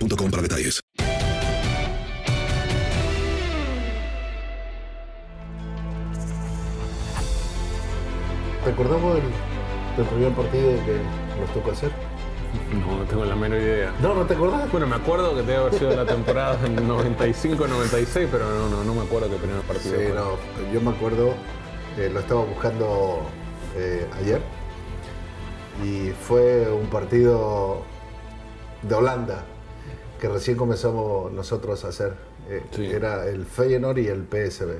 boostmobile.com para detalles. ¿Recordamos el, el primer partido que nos tocó hacer? No, no tengo la menor idea. No, ¿no te acordás? Bueno, me acuerdo que debe haber sido la temporada en 95-96, pero no, no, no me acuerdo qué primer partido Sí, fue. no, yo me acuerdo, eh, lo estaba buscando eh, ayer, y fue un partido de Holanda que recién comenzamos nosotros a hacer. Eh, Sí. Era el Feyenoord y el PSV.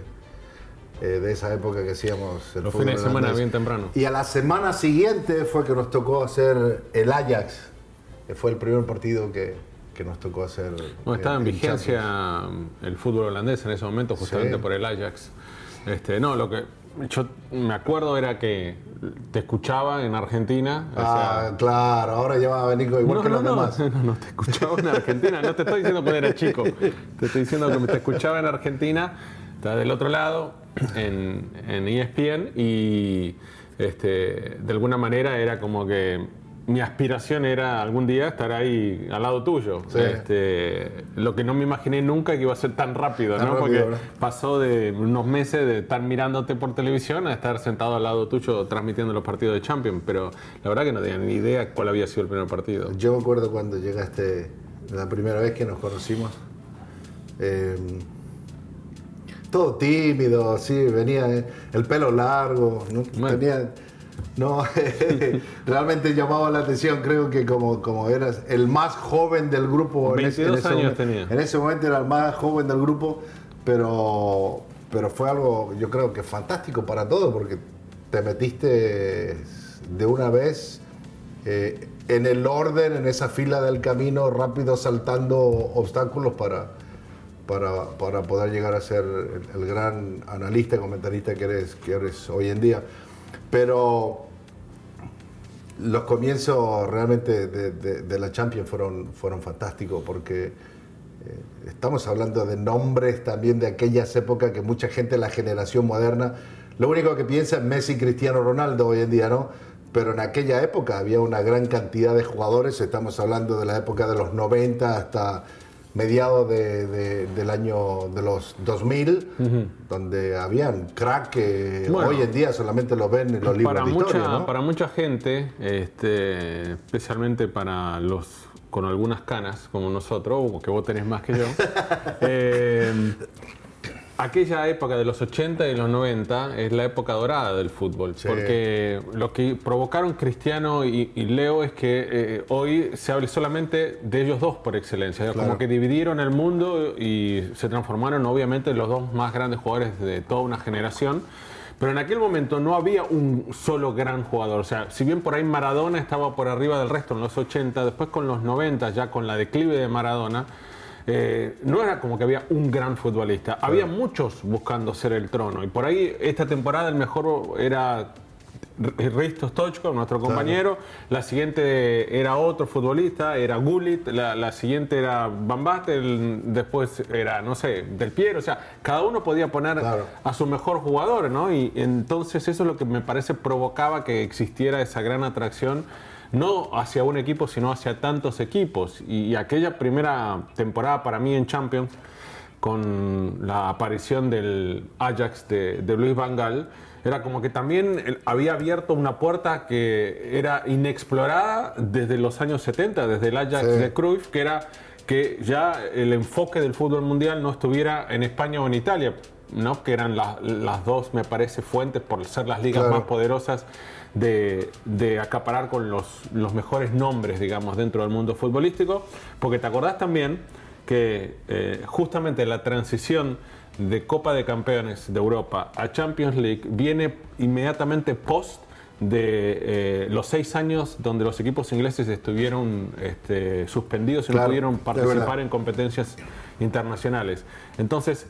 eh, de esa época que hacíamos el Los fines de semana bien temprano. Y a la semana siguiente fue que nos tocó hacer el Ajax. que fue el primer partido que, que nos tocó hacer. No, estaba en Champions. vigencia mm, el fútbol holandés en ese momento, justamente Sí. por el Ajax. Este, no, lo que yo me acuerdo era que te escuchaba en Argentina. o Ah, sea, claro, ahora ya va a venir igual no, que los no, demás. no, no, te escuchaba en Argentina. No te estoy diciendo cuando era chico. Te estoy diciendo que te escuchaba en Argentina, está del otro lado, en, en ESPN, y este, de alguna manera era como que mi aspiración era algún día estar ahí al lado tuyo. Sí. Este, lo que no me imaginé nunca que iba a ser tan rápido, Tan ¿no? rápido, Porque pasó de unos meses de estar mirándote por televisión a estar sentado al lado tuyo transmitiendo los partidos de Champions. Pero la verdad que no tenía ni idea cuál había sido el primer partido. Yo me acuerdo cuando llegaste, la primera vez que nos conocimos, eh, todo tímido, así, venía eh, el pelo largo, no Bueno. tenía... No, realmente llamaba la atención, creo que como, como eras el más joven del grupo. en ese- en 22 ese años tenía. En ese momento era el más joven del grupo, pero, pero fue algo, yo creo que fantástico para todos, porque te metiste de una vez eh, en el orden, en esa fila del camino, rápido saltando obstáculos para, para, para poder llegar a ser el, el gran analista comentarista que eres, que eres hoy en día. Pero los comienzos realmente de, la Champions fueron, fueron fantásticos porque eh, estamos hablando de nombres también de aquellas épocas que mucha gente la generación moderna, lo único que piensa es Messi Cristiano Ronaldo hoy en día, ¿no? Pero en aquella época había una gran cantidad de jugadores, estamos hablando de la época de los 90 hasta mediados de- de- del año de los 2000, donde habían crack que Bueno. hoy en día solamente lo ven en los libros para de mucha, historia, ¿no? para mucha gente, este, especialmente para los con algunas canas como nosotros, que vos tenés más que yo, eh, aquella época de los 80 y los 90 es la época dorada del fútbol, Sí. porque lo que provocaron Cristiano y, y Leo es que eh, hoy se hable solamente de ellos dos por excelencia, Claro. como que dividieron el mundo y se transformaron obviamente en los dos más grandes jugadores de toda una generación. Pero en aquel momento no había un solo gran jugador. O sea, si bien por ahí Maradona estaba por arriba del resto en los 80, después con los 90, ya con la declive de Maradona, eh, no era como que había un gran futbolista. Había muchos buscando ser el trono. Y por ahí esta temporada el mejor era Risto Stoichkov, nuestro compañero. La siguiente era otro futbolista, era Gullit. La, la siguiente era Van. Después era, no sé, Del Piero. O sea, cada uno podía poner Claro. a su mejor jugador, ¿no? Y entonces eso es lo que me parece provocaba que existiera esa gran atracción. No hacia un equipo, sino hacia tantos equipos. Y, y aquella primera temporada para mí en Champions, con la aparición del Ajax de, de Luis Van Gaal, era como que también había abierto una puerta que era inexplorada desde los años 70, desde el Ajax Sí. de Cruyff, que era que ya el enfoque del fútbol mundial no estuviera en España o en Italia, ¿no? que eran la- las dos, me parece, fuentes por ser las ligas Claro. más poderosas de, de acaparar con los, los mejores nombres, digamos, dentro del mundo futbolístico, porque te acordás también que eh, justamente la transición de Copa de Campeones de Europa a Champions League viene inmediatamente post de eh, los seis años donde los equipos ingleses estuvieron este, suspendidos y no pudieron participar en competencias internacionales. Entonces,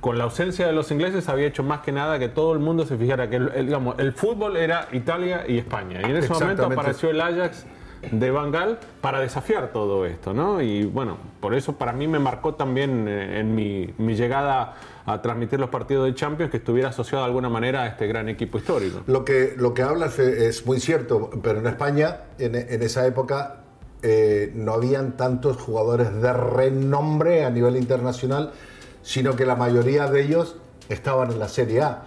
con la ausencia de los ingleses había hecho más que nada que todo el mundo se fijara que el, el- digamos, el fútbol era Italia y España. Y en ese momento apareció el Ajax de Van Gaal para desafiar todo esto, ¿no? Y bueno, por eso para mí me marcó también eh, en mi, mi llegada a transmitir los partidos de Champions que estuviera asociado de alguna manera a este gran equipo histórico. Lo que, lo que hablas es muy cierto, pero en España, en, en esa época, eh, no habían tantos jugadores de renombre a nivel internacional, sino que la mayoría de ellos estaban en la Serie A.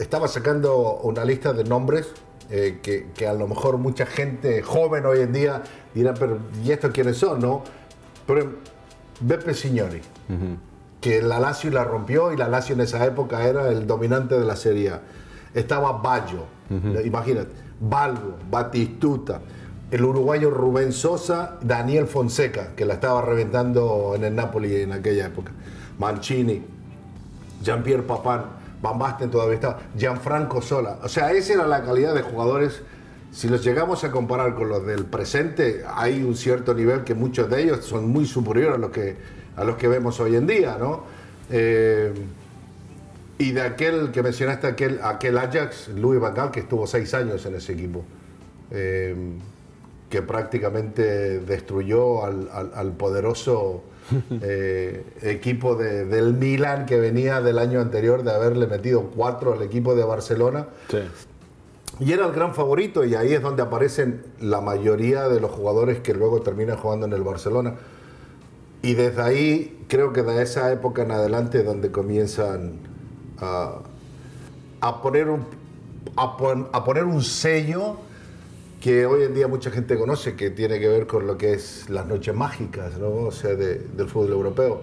Estaba sacando una lista de nombres eh, que, que a lo mejor mucha gente joven hoy en día dirá, pero ¿y estos quiénes son? No? Pero Beppe Signori, que la Lazio la rompió y la Lazio en esa época era el dominante de la Serie A. Estaba Baggio, imagínate, Balbo, Batistuta, el uruguayo Rubén Sosa, Daniel Fonseca, que la estaba reventando en el Napoli en aquella época, Mancini, Jean-Pierre Papin, Van Basten todavía estaba, Gianfranco Sola. O sea, esa era la calidad de jugadores. Si los llegamos a comparar con los del presente, hay un cierto nivel que muchos de ellos son muy superiores a los que, a los que vemos hoy en día, ¿no? Eh, y de aquel que mencionaste, aquel, aquel Ajax, Louis Van Gaal, que estuvo seis años en ese equipo, eh, que prácticamente destruyó al- al poderoso eh, equipo de- del Milan que venía del año anterior de haberle metido cuatro al equipo de Barcelona. Sí. Y era el gran favorito y ahí es donde aparecen la mayoría de los jugadores que luego terminan jugando en el Barcelona. Y desde ahí, creo que de esa época en adelante es donde comienzan a, a poner, un, a, pon- a poner un sello que hoy en día mucha gente conoce, que tiene que ver con lo que es las noches mágicas, ¿no? O sea, de- del fútbol europeo.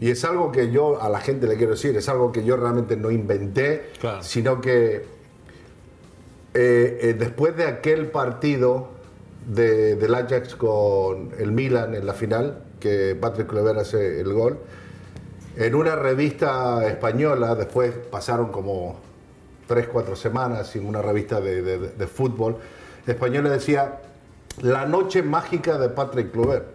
Y es algo que yo a la gente le quiero decir, es algo que yo realmente no inventé, Claro. sino que eh, eh, después de aquel partido de, del Ajax con el Milan en la final, que Patrick Kluivert hace el gol, en una revista española, después pasaron como tres, cuatro semanas en una revista de, de- de fútbol española decía la noche mágica de Patrick Kluivert.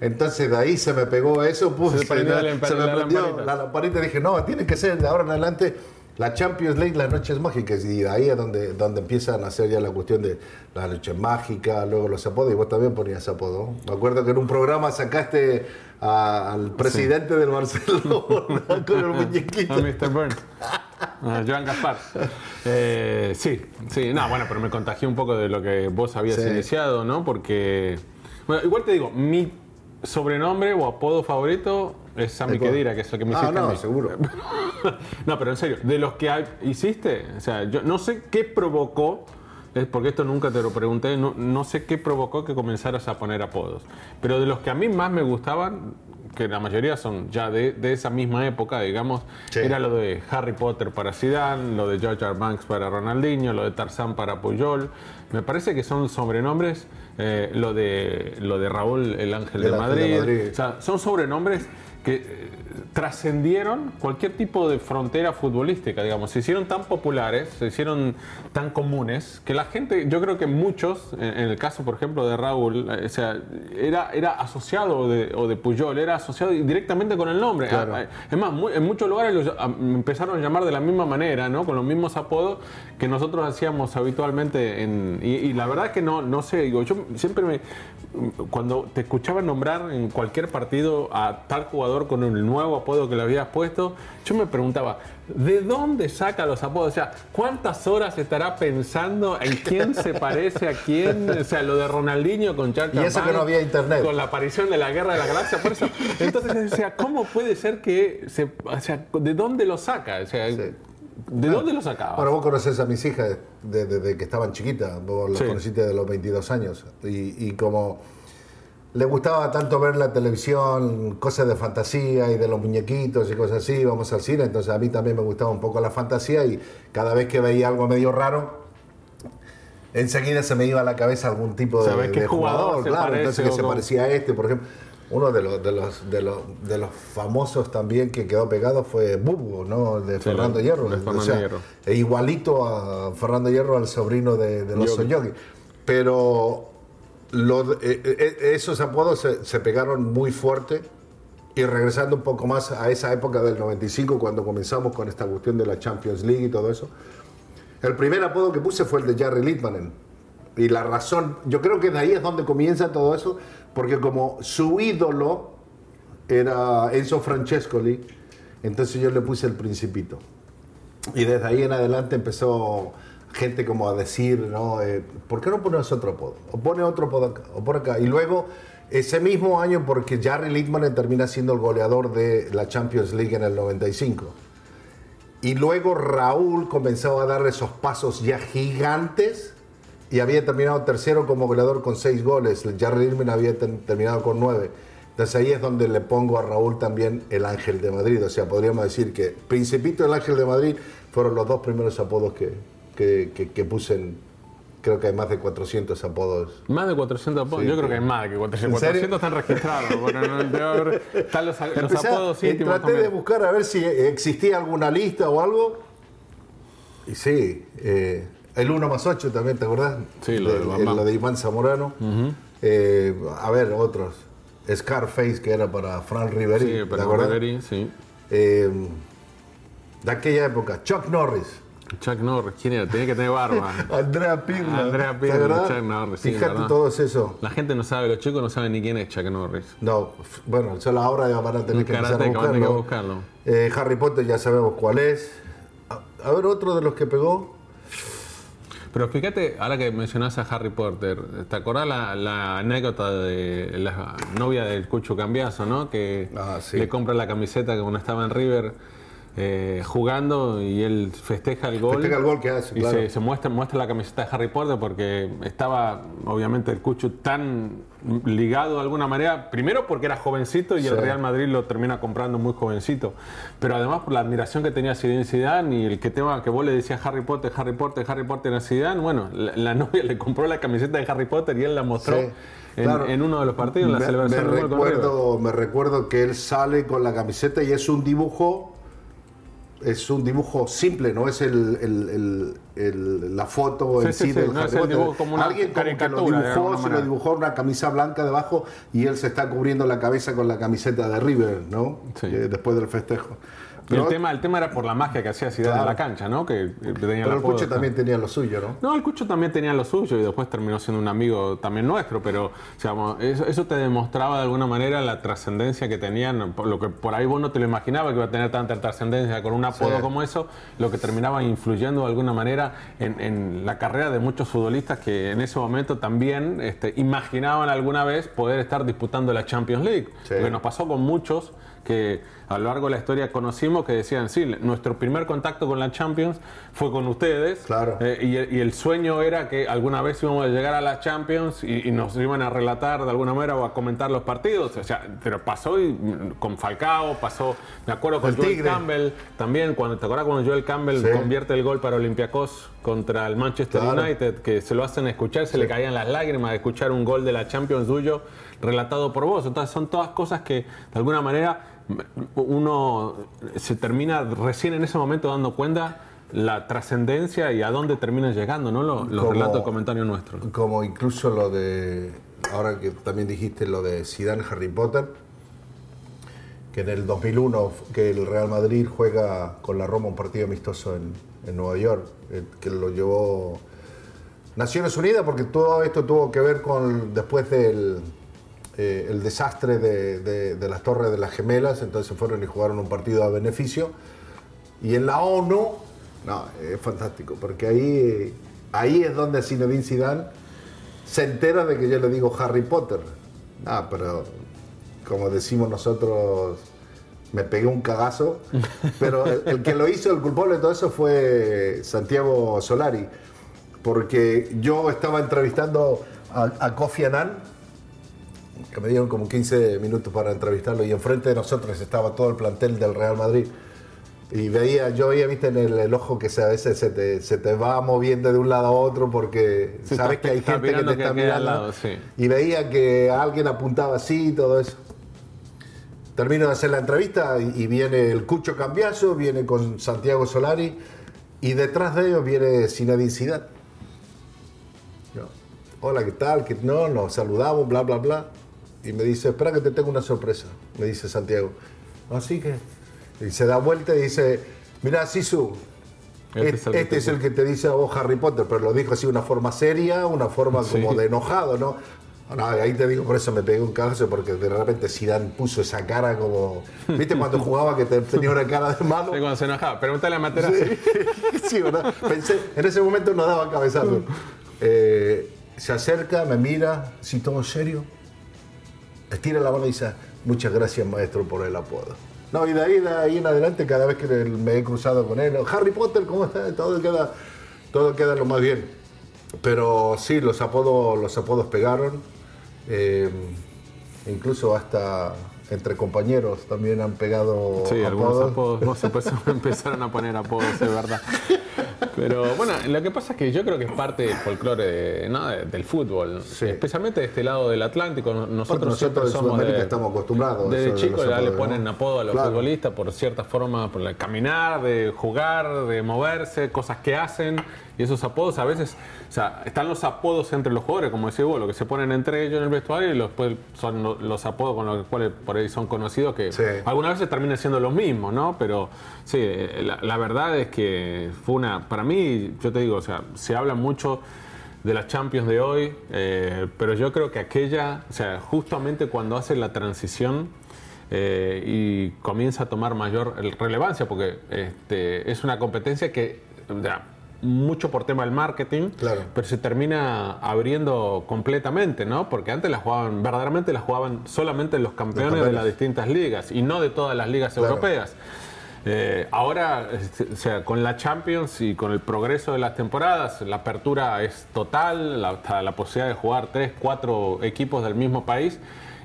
Entonces de ahí se me pegó eso, puse, Se la se me la prendió lamparita. la lamparita y dije, no, tiene que ser de ahora en adelante la Champions League, las noches mágicas. Y de ahí es donde, donde empiezan a hacer ya la cuestión de la noche mágica, luego los apodos. Y vos también ponías apodo. Me acuerdo que en un programa sacaste a- al presidente del Barcelona con el muñequito. A Mr. Burns. A Joan Gaspar. Eh, sí, sí. No, bueno, pero me contagié un poco de lo que vos habías Sí. iniciado, ¿no? Porque. Bueno, igual te digo, mi sobrenombre o apodo favorito es Sammy. Kedira, que es lo que me Ah, hiciste a no, mí. seguro. no, pero en serio, de los que hiciste, o sea, yo no sé qué provocó, porque esto nunca te lo pregunté, no, no sé qué provocó que comenzaras a poner apodos, pero de los que a mí más me gustaban, que la mayoría son ya de, de esa misma época, digamos, Sí. era lo de Harry Potter para Zidane, lo de George R. Banks para Ronaldinho, lo de Tarzán para Puyol. Me parece que son sobrenombres, eh, lo, de, lo de Raúl el Ángel El de Ángel Madrid. de Madrid. O sea, son sobrenombres que eh, trascendieron cualquier tipo de frontera futbolística, digamos, se hicieron tan populares, se hicieron tan comunes, que la gente, yo creo que muchos, en, en el caso por ejemplo de Raúl, eh, o sea, era, era asociado o de, o de Puyol, era asociado directamente con el nombre. Claro. Ah, ah, Es más, en muchos lugares los ah, empezaron a llamar de la misma manera, ¿no? Con los mismos apodos que nosotros hacíamos habitualmente. En, y, y la verdad que no, no sé, digo, yo siempre me, cuando te escuchaba nombrar en cualquier partido a tal jugador con el nuevo apodo que le habías puesto, yo me preguntaba, ¿de dónde saca los apodos? O sea, ¿cuántas horas estará pensando en quién se parece a quién? O sea, lo de Ronaldinho con Charles Y eso que no había internet. Con la aparición de la guerra de la galaxia, por eso. Entonces, o sea, ¿cómo puede ser que se, o sea, ¿de dónde lo saca? O sea, ¿de dónde lo sacaba? Bueno, vos conocés a mis hijas desde de, que estaban chiquitas, vos las Sí. conociste de los 22 años. Y, y como le gustaba tanto ver la televisión, cosas de fantasía y de los muñequitos y cosas así, vamos al cine, entonces a mí también me gustaba un poco la fantasía y cada vez que veía algo medio raro, enseguida se me iba a la cabeza algún tipo de, ¿Sabés qué de jugador claro, parece entonces que se parecía a este, por ejemplo. Uno de los, de los, de los, de los famosos también que quedó pegado fue Bubu, ¿no? De Fernando de- Hierro. de Fernando O sea, Hierro. e igualito a Fernando Hierro, al sobrino de, de los Yogi. Pero lo- eh, eh, esos apodos se, se pegaron muy fuerte. Y regresando un poco más a esa época del 95, cuando comenzamos con esta cuestión de la Champions League y todo eso, el primer apodo que puse fue el de Jerry Littmanen. Y la razón, yo creo que de ahí es donde comienza todo eso, porque como su ídolo era Enzo Francescoli, entonces yo le puse el Principito. Y desde ahí en adelante empezó gente como a decir, ¿no? Eh, ¿Por qué no pones otro apodo? O pone otro apodo acá, o por acá. Y luego, ese mismo año, porque Jerry Littmanen termina siendo el goleador de la Champions League en el 95. Y luego Raúl comenzó a dar esos pasos ya gigantes y había terminado tercero como goleador con seis goles. El Jerry Littman había ten- terminado con nueve. Entonces ahí es donde le pongo a Raúl también el Ángel de Madrid. O sea, podríamos decir que Principito y el Ángel de Madrid fueron los dos primeros apodos que, que, que- que puse en, creo que hay más de 400 apodos. Más de 400 apodos. Sí, Yo creo que hay más de 400. ¿En serio? 400 están registrados. Bueno, no, están los, los Empecé a- apodos eh, íntimos traté de buscar a ver si existía alguna lista o algo. Y sí, eh, el 1 más 8 también, ¿te acordás? Sí, lo de, Bam. lo de Iván Zamorano. Eh, a ver, otros. Scarface, que era para Fran Riveri. Sí, ¿te pero acordás? Riveri, sí. Eh, de aquella época. Chuck Norris. Chuck Norris, ¿quién era? Tenía que tener barba. Andrea Pirlo. Andrea ¿te Pirlo? Chuck Norris, sí, Fíjate ¿verdad? todos eso. La gente no sabe, los chicos no saben ni quién es Chuck Norris. No, bueno, solo ahora ya van a tener que empezar a que buscarlo. buscarlo. Eh, Harry Potter ya sabemos cuál es. A, a ver, otro de los que pegó. Pero fíjate, ahora que mencionás a Harry Potter, ¿te acordás la, la anécdota de la novia del Cucho Cambiazo, ¿no? Que Ah, sí. le compra la camiseta que cuando estaba en River eh, jugando y él festeja el gol. Festeja el gol que hace, Y claro. se, se muestra, muestra la camiseta de Harry Potter porque estaba, obviamente, el Cucho tan ligado de alguna manera, primero porque era jovencito y el. Real Madrid lo termina comprando muy jovencito, pero además por la admiración que tenía Zinedine Zidane y el que tema que vos le decías Harry Potter, Harry Potter, Harry Potter a Zidane, bueno, la, la novia le compró la camiseta de Harry Potter y él la mostró Sí, en, claro. en uno de los partidos, en la me, celebración me recuerdo, me recuerdo que él sale con la camiseta y es un dibujo. Es un dibujo simple, no es el, el- el- el- la foto Sí, en sí, del no es el Potter. dibujo como una Alguien como que lo dibujó, se lo dibujó una camisa blanca debajo y él se está cubriendo la cabeza con la camiseta de River, ¿no? Sí. Eh, después del festejo. El tema, el tema era por la magia que hacía Zidane en Claro. la cancha, ¿no? Que eh, tenía Pero el Cucho de- también tenía lo suyo, ¿no? No, el Cucho también tenía lo suyo y después terminó siendo un amigo también nuestro, pero digamos, eso, eso te demostraba de alguna manera la trascendencia que tenían, lo que por ahí vos no te lo imaginabas que iba a tener tanta trascendencia con un apodo Sí. como eso, lo que terminaba influyendo de alguna manera en, en la carrera de muchos futbolistas que en ese momento también este, imaginaban alguna vez poder estar disputando la Champions League. Sí. Porque nos pasó con muchos que a lo largo de la historia conocimos que decían, sí, nuestro primer contacto con la Champions fue con ustedes. Claro. Eh, y, el- y el sueño era que alguna vez íbamos a llegar a la Champions y, y nos iban a relatar de alguna manera o a comentar los partidos. O sea, pero pasó y, mm, con Falcao, pasó, me acuerdo con El Joel Tigre. Campbell también, cuando te acuerdas cuando Joel Campbell Sí. convierte el gol para Olympiacos contra el Manchester Claro. United, que se lo hacen escuchar, se le caían las lágrimas de escuchar un gol de la Champions suyo. relatado por vos. Entonces son todas cosas que de alguna manera uno se termina recién en ese momento dando cuenta la trascendencia y a dónde terminan llegando, ¿no? Los, los Como- relatos comentarios nuestros. Como incluso lo de, ahora que también dijiste lo de Zidane Harry Potter, que en el 2001 que el Real Madrid juega con la Roma un partido amistoso en, en Nueva York, eh, que lo llevó Naciones Unidas, porque todo esto tuvo que ver con después del eh, el desastre de, de- de las Torres de las Gemelas, entonces fueron y jugaron un partido a beneficio. Y en la ONU, no, es fantástico, porque ahí, ahí es donde Zinedine Zidane se entera de que yo le digo Harry Potter. Ah, pero como decimos nosotros, me pegué un cagazo. Pero el, el que lo hizo, el culpable de todo eso fue Santiago Solari. Porque yo estaba entrevistando a, a Kofi Annan, que me dieron como 15 minutos para entrevistarlo, y enfrente de nosotros estaba todo el plantel del Real Madrid. Y veía, yo veía, viste, en el, el ojo que se, a veces se te, se te va moviendo de un lado a otro porque Sí, sabes que hay gente que te está que mirando. lado, sí. Y veía que alguien apuntaba así y todo eso. Termino de hacer la entrevista y, y viene el Cucho Cambiaso, viene con Santiago Solari y detrás de ellos viene Zinedine Zidane. Yo, Hola, ¿qué tal? ¿Qué no? Nos saludamos, bla, bla, bla. Y me dice, espera que te tengo una sorpresa, me dice Santiago. Así que... Y se da vuelta y dice, mira, Sisu, Este este, es el que este te es el que te dice a vos Harry Potter, pero lo dijo así de una forma seria, una forma como Sí. de enojado, ¿no? No, ahí te digo, por eso me pegué un cagazo, porque de repente Zidane puso esa cara como... ¿Viste cuando jugaba que te- tenía una cara de malo? Sí, cuando se enojaba. Pregúntale a Materazzi. Sí, sí, ¿verdad? Pensé, en ese momento no daba cabezazo. Eh, se acerca, me mira, si todo serio, estira la mano y dice, muchas gracias maestro por el apodo. No, y de ahí, en adelante, cada vez que me he cruzado con él, Harry Potter, ¿cómo está? Todo queda, todo queda lo más bien. Pero sí, los apodos, los apodos pegaron. eh, incluso hasta entre compañeros también han pegado Sí, algunos apodos. apodos no se empezaron, empezaron a poner apodos, es verdad. Pero bueno, lo que pasa es que yo creo que es parte del folclore de- ¿no? de- del fútbol, Sí. especialmente de este lado del Atlántico. Nosotros, nosotros en somos de- estamos acostumbrados Desde de chicos ya le apodos, ponen apodo a los Claro. futbolistas por cierta forma, por caminar, de jugar, de moverse, cosas que hacen. Y esos apodos a veces, o sea, están los apodos entre los jugadores, como decís vos, lo que se ponen entre ellos en el vestuario y después son lo- los apodos con los cuales por ahí son conocidos que Sí. algunas veces terminan siendo los mismos, ¿no? Pero sí, eh, la, la verdad es que fue una, para mí, yo te digo, o sea, se habla mucho de las Champions de hoy, eh, pero yo creo que aquella, o sea, justamente cuando hace la transición eh, y comienza a tomar mayor relevancia, porque este, es una competencia que, mucho por tema del marketing, Claro. pero se termina abriendo completamente, ¿no? Porque antes la jugaban, verdaderamente la jugaban solamente los campeones, de campeones. las distintas ligas y no de todas las ligas Claro. europeas. Eh, ahora, este, o sea, con la Champions y con el progreso de las temporadas, la apertura es total, la, hasta la posibilidad de jugar tres, cuatro equipos del mismo país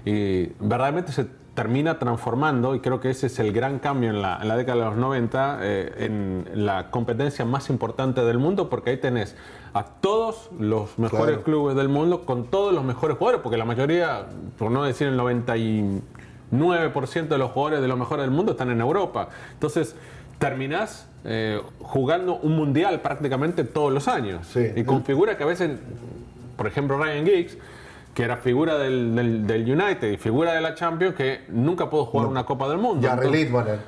y verdaderamente se termina transformando y creo que ese es el gran cambio en la, en la década de los 90 eh, en la competencia más importante del mundo porque ahí tenés a todos los mejores Claro. clubes del mundo con todos los mejores jugadores porque la mayoría, por no decir el 90 y 9% de los jugadores de los mejores del mundo están en Europa. Entonces, terminás eh, jugando un mundial prácticamente todos los años. Sí. Y con figuras que a veces, por ejemplo, Ryan Giggs, que era figura del, del- del United y figura de la Champions, que nunca pudo jugar una Copa del Mundo.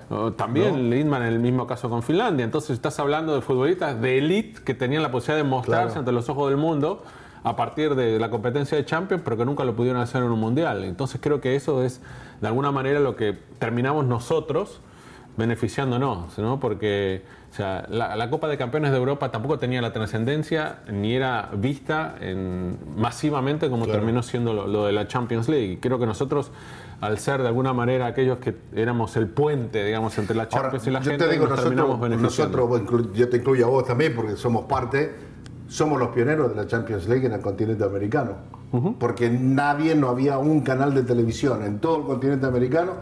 Oh, También Lindman en el mismo caso con Finlandia. Entonces estás hablando de futbolistas de elite que tenían la posibilidad de mostrarse Claro. ante los ojos del mundo a partir de la competencia de Champions, pero que nunca lo pudieron hacer en un mundial. Entonces creo que eso es de alguna manera lo que terminamos nosotros beneficiándonos, ¿no? Porque o sea, la, la Copa de Campeones de Europa tampoco tenía la trascendencia ni era vista en- masivamente como terminó siendo lo, lo de la Champions League. Y creo que nosotros, al ser de alguna manera aquellos que éramos el puente, digamos, entre la Ahora, Champions y la yo gente, te digo, nos terminamos nosotros, beneficiando. nosotros yo te incluyo a vos también, porque somos parte, somos los pioneros de la Champions League en el continente americano. Porque nadie, no había un canal de televisión en todo el continente americano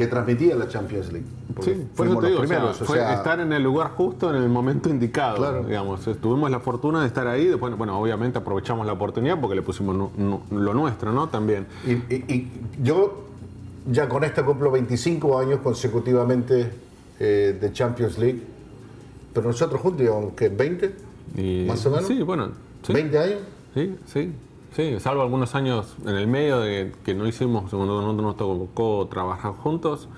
que transmitía la Champions League. Sí, por eso te digo, o sea, primeros, o fue sea, estar en el lugar justo en el momento indicado. Claro. Digamos, tuvimos la fortuna de estar ahí. Después, bueno, obviamente aprovechamos la oportunidad porque le pusimos nu- nu- lo nuestro, ¿no? También. Y, y- y yo ya con esto cumplo 25 años consecutivamente eh, de Champions League, pero nosotros juntos llevamos, ¿qué? ¿20? Y- ¿Más o menos? Sí, bueno. sí. ¿20 años? Sí, sí, sí, salvo algunos años en el medio de que no hicimos, cuando no nos tocó trabajar juntos.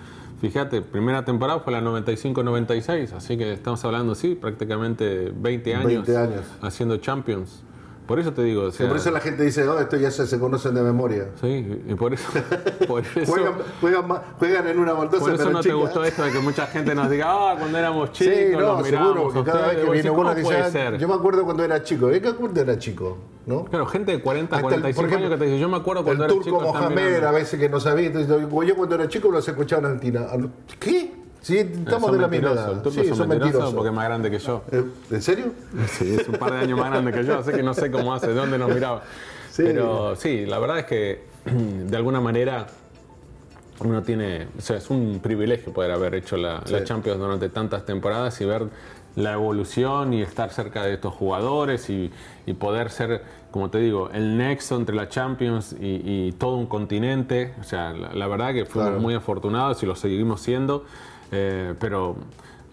Fíjate, primera temporada fue la 95-96, así que estamos hablando, sí, prácticamente 20 años, 20 años. haciendo Champions. Por eso te digo, o sea, por eso la gente dice, no, esto ya se, se conocen de memoria. sí, y por eso, por eso, Juegan, juegan, juegan en una baldosa, por eso pero no te chica. gustó esto de que mucha gente nos diga, ah, cuando éramos chicos, Sí, no, los seguro, cada ustedes". vez que viene uno ¿cómo dice, puede "Ah, ser? yo me acuerdo cuando era chico. ¿De qué cuando era chico? ¿No? Claro, gente de 40, Hasta el- 45 por ejemplo, años que te dice, yo me acuerdo cuando el era turco chico. Mohamed, mirando". a veces que no sabía, entonces yo yo cuando era chico los escuchaba en Argentina. ¿Qué? Sí, estamos Son de la misma edad. El turco Sí, son mentirosos mentirosos. porque es más grande que yo. Eh, ¿En serio? Sí, es un par de años más grande que yo, así que no sé cómo hace, de dónde nos miraba. Sí. Pero sí, la verdad es que de alguna manera uno tiene, o sea, es un privilegio poder haber hecho la, la Sí. Champions durante tantas temporadas y ver la evolución y estar cerca de estos jugadores y, y poder ser, como te digo, el nexo entre la Champions y, y todo un continente. O sea, la, la verdad que fuimos Claro. muy afortunados y lo seguimos siendo, eh, pero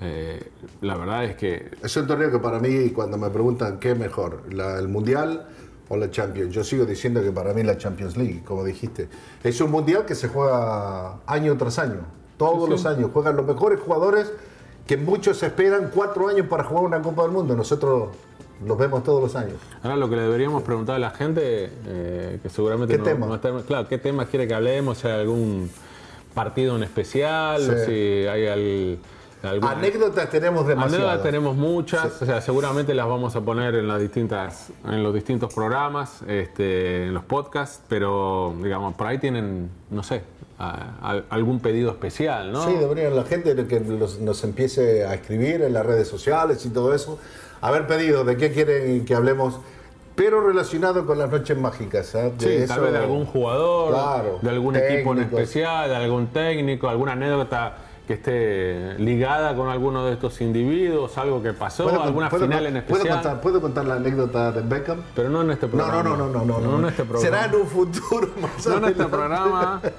eh, la verdad es que Es un torneo que para mí, cuando me preguntan qué es mejor, la- el Mundial o la Champions, yo sigo diciendo que para mí la Champions League, como dijiste. Es un Mundial que se juega año tras año, todos los años. Juegan los mejores jugadores que muchos esperan cuatro años para jugar una Copa del Mundo. Nosotros los vemos todos los años. Ahora lo que le deberíamos preguntar a la gente, eh, que seguramente ¿Qué no- tema? no está- claro, ¿qué temas quiere que hablemos? Si hay algún partido en especial, Sí. si hay al- alguna... Anécdotas tenemos demasiadas. Anécdotas tenemos muchas, o sea, seguramente las vamos a poner en las distintas, en los distintos programas, este, en los podcasts, pero digamos, por ahí tienen, no sé, a- a- algún pedido especial, ¿no? Sí, debería la gente que los- nos empiece a escribir en las redes sociales y todo eso. A ver pedido de qué quieren que hablemos, pero relacionado con las noches mágicas. ¿eh? Sí, De tal eso- vez de algún jugador, Claro, de algún equipo en especial, de algún técnico, alguna anécdota que esté ligada con alguno de estos individuos, algo que pasó, ¿Puedo alguna puedo final en ¿puedo especial. contar, ¿Puedo contar la anécdota de Beckham? Pero no en este No, programa. no, no, no, no, no. en este programa. Será en un futuro más No en este programa.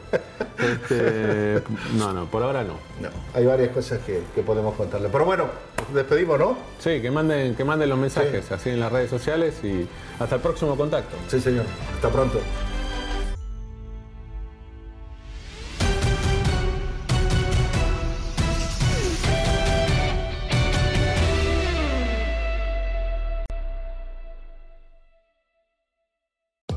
Este, no, no, por ahora no. No, hay varias cosas que, que podemos contarle. Pero bueno, nos despedimos, ¿no? Sí, que manden, que manden los mensajes así en las redes sociales y hasta el próximo contacto. Sí, señor. Hasta pronto.